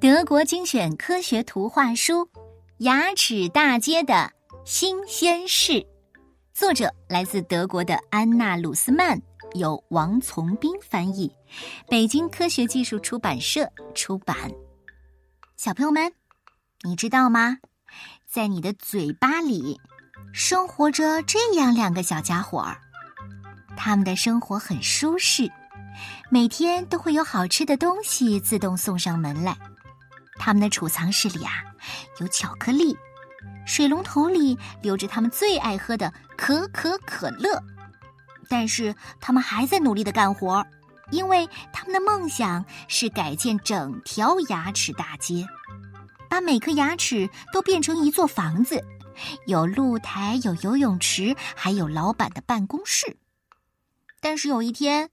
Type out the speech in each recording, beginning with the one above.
德国精选科学图画书《牙齿大街的新鲜事》，作者来自德国的安娜·鲁斯曼，由王从斌翻译，北京科学技术出版社出版。小朋友们，你知道吗？在你的嘴巴里，生活着这样两个小家伙儿，他们的生活很舒适。每天都会有好吃的东西自动送上门来。他们的储藏室里啊，有巧克力，水龙头里留着他们最爱喝的可可可乐。但是他们还在努力的干活，因为他们的梦想是改建整条牙齿大街，把每颗牙齿都变成一座房子，有露台，有游泳池，还有老板的办公室。但是有一天。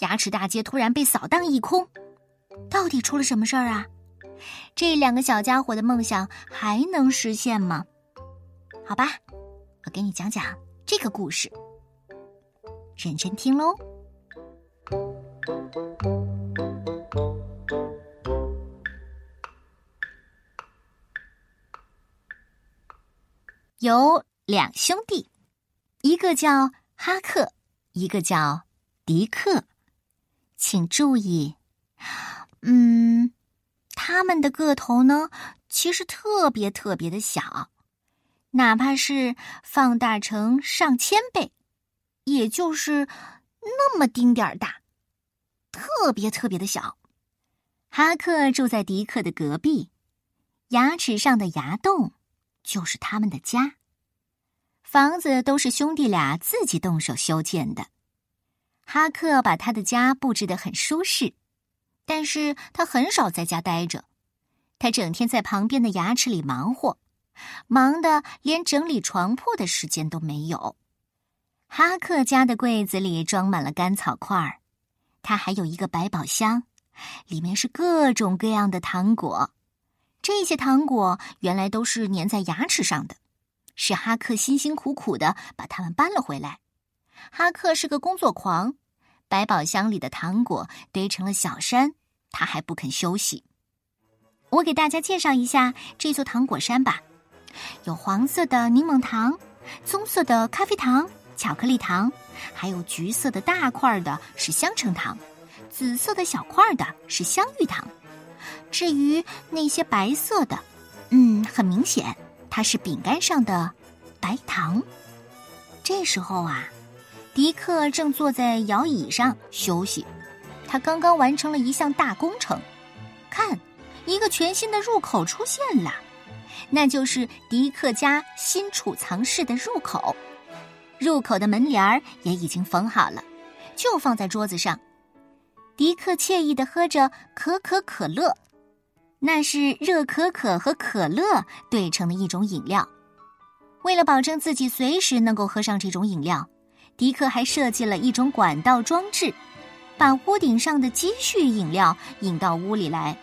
牙齿大街突然被扫荡一空，到底出了什么事儿啊？这两个小家伙的梦想还能实现吗？好吧，我给你讲讲这个故事，认真听喽。有两兄弟，一个叫哈克，一个叫迪克。请注意，嗯，他们的个头呢，其实特别特别的小，哪怕是放大成上千倍，也就是那么丁点儿大，特别特别的小。哈克住在迪克的隔壁，牙齿上的牙洞就是他们的家，房子都是兄弟俩自己动手修建的。哈克把他的家布置得很舒适，但是他很少在家待着，他整天在旁边的牙齿里忙活，忙得连整理床铺的时间都没有。哈克家的柜子里装满了干草块儿，他还有一个百宝箱，里面是各种各样的糖果。这些糖果原来都是粘在牙齿上的，是哈克辛辛苦苦的把它们搬了回来。哈克是个工作狂，百宝箱里的糖果堆成了小山，他还不肯休息。我给大家介绍一下这座糖果山吧：有黄色的柠檬糖，棕色的咖啡糖、巧克力糖，还有橘色的大块的是香橙糖，紫色的小块的是香芋糖。至于那些白色的，嗯，很明显，它是饼干上的白糖。这时候啊。迪克正坐在摇椅上休息，他刚刚完成了一项大工程。看，一个全新的入口出现了，那就是迪克家新储藏室的入口。入口的门帘儿也已经缝好了，就放在桌子上。迪克惬意的喝着可可可乐，那是热可可和可乐兑成的一种饮料。为了保证自己随时能够喝上这种饮料。迪克还设计了一种管道装置，把屋顶上的积蓄饮料引到屋里来。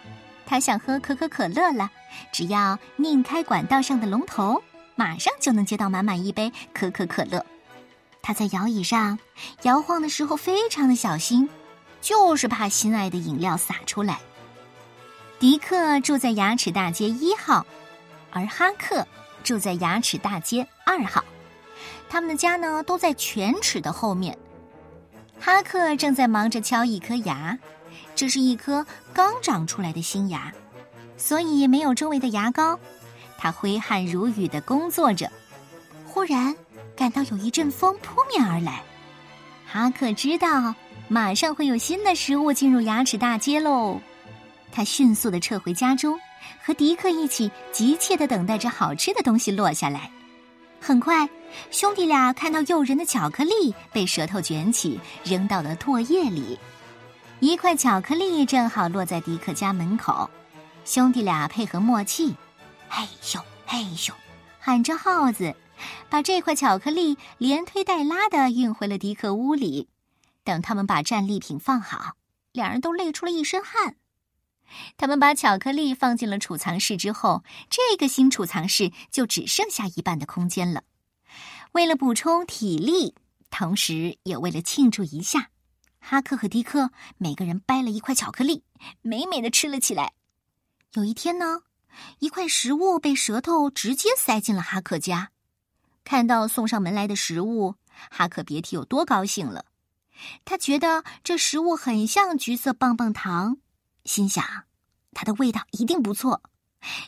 他想喝可口可乐了，只要拧开管道上的龙头，马上就能接到满满一杯可口可乐。他在摇椅上摇晃的时候非常的小心，就是怕心爱的饮料洒出来。迪克住在牙齿大街一号，而哈克住在牙齿大街二号。他们的家呢，都在犬齿的后面。哈克正在忙着敲一颗牙，这是一颗刚长出来的新牙，所以没有周围的牙膏。他挥汗如雨的工作着，忽然感到有一阵风扑面而来。哈克知道马上会有新的食物进入牙齿大街喽。他迅速的撤回家中，和迪克一起急切的等待着好吃的东西落下来。很快，兄弟俩看到诱人的巧克力被舌头卷起，扔到了唾液里。一块巧克力正好落在迪克家门口，兄弟俩配合默契，嘿咻嘿咻，喊着号子，把这块巧克力连推带拉的运回了迪克屋里。等他们把战利品放好，两人都累出了一身汗。他们把巧克力放进了储藏室之后，这个新储藏室就只剩下一半的空间了。为了补充体力，同时也为了庆祝一下，哈克和迪克每个人掰了一块巧克力，美美的吃了起来。有一天呢，一块食物被舌头直接塞进了哈克家。看到送上门来的食物，哈克别提有多高兴了。他觉得这食物很像橘色棒棒糖，心想它的味道一定不错。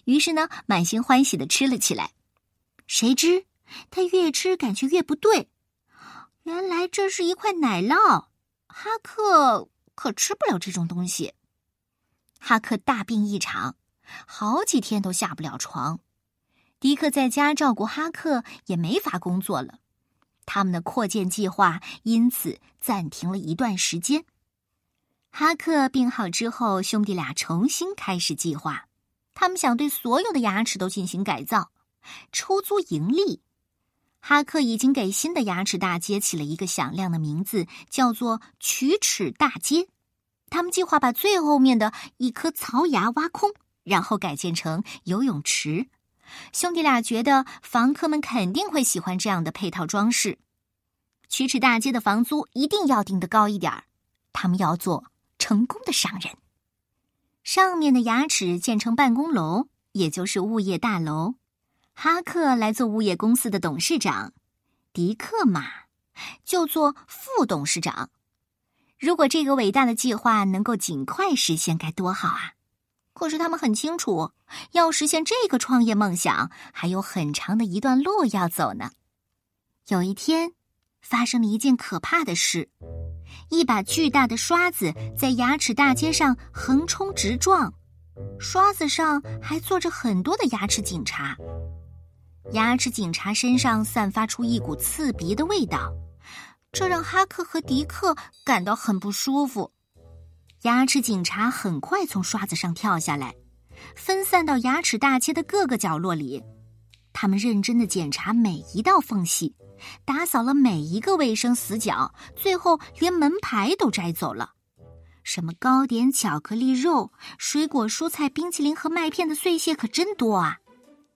于是呢，满心欢喜的吃了起来。谁知他越吃感觉越不对，原来这是一块奶酪。哈克可吃不了这种东西。哈克大病一场，好几天都下不了床。迪克在家照顾哈克，也没法工作了。他们的扩建计划因此暂停了一段时间。哈克病好之后，兄弟俩重新开始计划。他们想对所有的牙齿都进行改造，出租盈利。哈克已经给新的牙齿大街起了一个响亮的名字，叫做“龋齿大街”。他们计划把最后面的一颗槽牙挖空，然后改建成游泳池。兄弟俩觉得房客们肯定会喜欢这样的配套装饰。龋齿大街的房租一定要定得高一点儿，他们要做成功的商人。上面的牙齿建成办公楼，也就是物业大楼。哈克来做物业公司的董事长，迪克嘛就做副董事长。如果这个伟大的计划能够尽快实现，该多好啊！可是他们很清楚，要实现这个创业梦想，还有很长的一段路要走呢。有一天，发生了一件可怕的事：一把巨大的刷子在牙齿大街上横冲直撞，刷子上还坐着很多的牙齿警察。牙齿警察身上散发出一股刺鼻的味道，这让哈克和迪克感到很不舒服。牙齿警察很快从刷子上跳下来，分散到牙齿大街的各个角落里。他们认真的检查每一道缝隙，打扫了每一个卫生死角，最后连门牌都摘走了。什么糕点、巧克力、肉、水果、蔬菜、冰淇淋和麦片的碎屑可真多啊！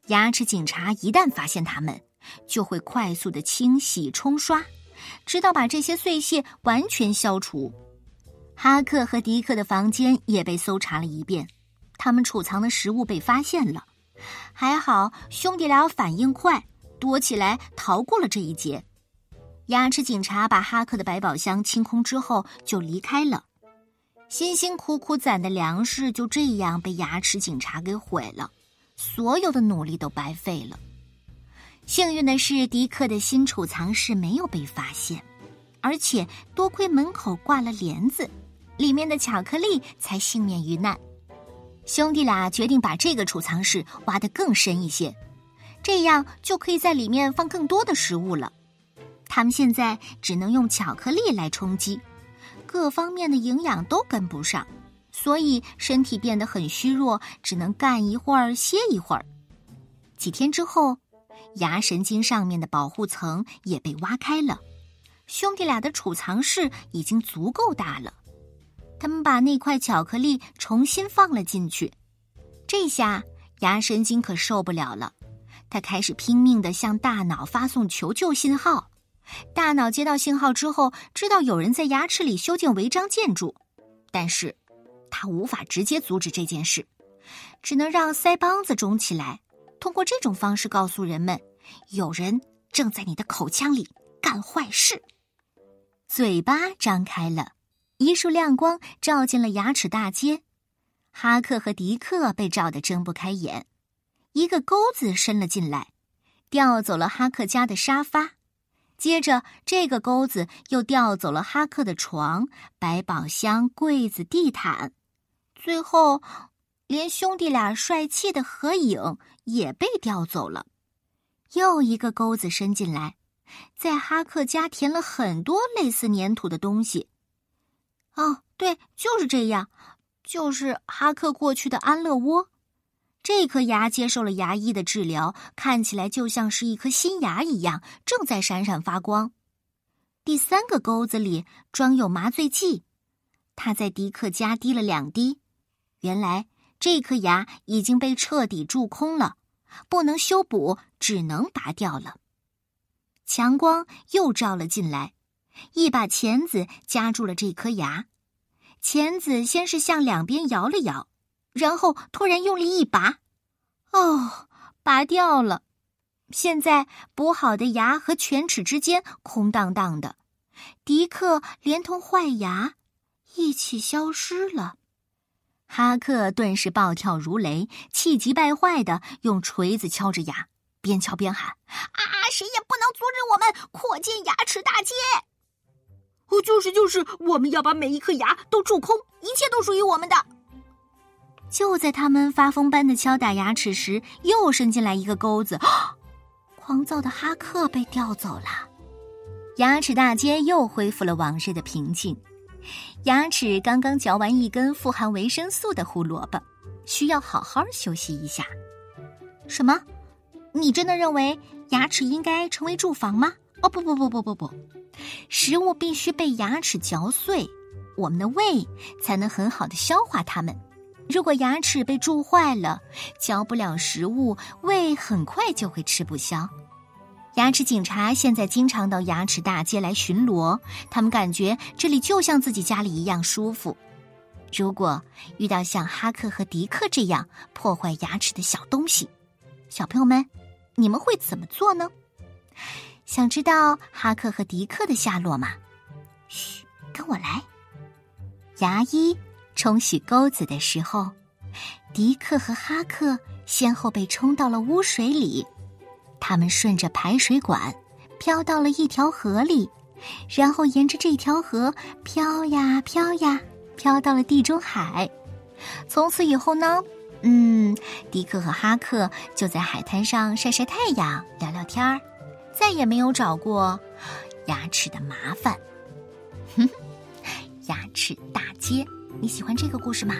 牙齿警察一旦发现他们，就会快速的清洗冲刷，直到把这些碎屑完全消除。哈克和迪克的房间也被搜查了一遍，他们储藏的食物被发现了。还好兄弟俩反应快，躲起来逃过了这一劫。牙齿警察把哈克的百宝箱清空之后就离开了，辛辛苦苦攒的粮食就这样被牙齿警察给毁了，所有的努力都白费了。幸运的是，迪克的新储藏室没有被发现，而且多亏门口挂了帘子。里面的巧克力才幸免于难。兄弟俩决定把这个储藏室挖得更深一些，这样就可以在里面放更多的食物了。他们现在只能用巧克力来充饥，各方面的营养都跟不上，所以身体变得很虚弱，只能干一会儿歇一会儿。几天之后，牙神经上面的保护层也被挖开了，兄弟俩的储藏室已经足够大了。他们把那块巧克力重新放了进去，这下牙神经可受不了了。他开始拼命的向大脑发送求救信号。大脑接到信号之后，知道有人在牙齿里修建违章建筑，但是他无法直接阻止这件事，只能让腮帮子肿起来，通过这种方式告诉人们，有人正在你的口腔里干坏事。嘴巴张开了。一束亮光照进了牙齿大街，哈克和迪克被照得睁不开眼。一个钩子伸了进来，调走了哈克家的沙发。接着，这个钩子又调走了哈克的床、百宝箱、柜子、地毯。最后，连兄弟俩帅气的合影也被调走了。又一个钩子伸进来，在哈克家填了很多类似粘土的东西。哦，对，就是这样，就是哈克过去的安乐窝。这颗牙接受了牙医的治疗，看起来就像是一颗新牙一样，正在闪闪发光。第三个钩子里装有麻醉剂，他在迪克家滴了两滴。原来这颗牙已经被彻底蛀空了，不能修补，只能拔掉了。强光又照了进来。一把钳子夹住了这颗牙。钳子先是向两边摇了摇，然后突然用力一拔，哦，拔掉了。现在补好的牙和犬齿之间空荡荡的，迪克连同坏牙一起消失了。哈克顿时暴跳如雷，气急败坏的用锤子敲着牙，边敲边喊：“啊，谁也不能阻止我们扩建牙齿大街！”“哦，就是就是，我们要把每一颗牙都蛀空，一切都属于我们的。”就在他们发疯般的敲打牙齿时，又伸进来一个钩子。狂躁的哈克被调走了，牙齿大街又恢复了往日的平静。牙齿刚刚嚼完一根富含维生素的胡萝卜，需要好好休息一下。什么？你真的认为牙齿应该成为住房吗？哦不不不不不不，食物必须被牙齿嚼碎，我们的胃才能很好的消化它们。如果牙齿被蛀坏了，嚼不了食物，胃很快就会吃不消。牙齿警察现在经常到牙齿大街来巡逻，他们感觉这里就像自己家里一样舒服。如果遇到像哈克和迪克这样破坏牙齿的小东西，小朋友们，你们会怎么做呢？想知道哈克和迪克的下落吗？嘘，跟我来，牙医。冲洗钩子的时候，迪克和哈克先后被冲到了污水里。他们顺着排水管飘到了一条河里，然后沿着这条河飘呀飘呀，飘到了地中海。从此以后呢，嗯，迪克和哈克就在海滩上晒晒太阳、聊聊天儿，再也没有找过牙齿的麻烦。哼，牙齿大街。你喜欢这个故事吗？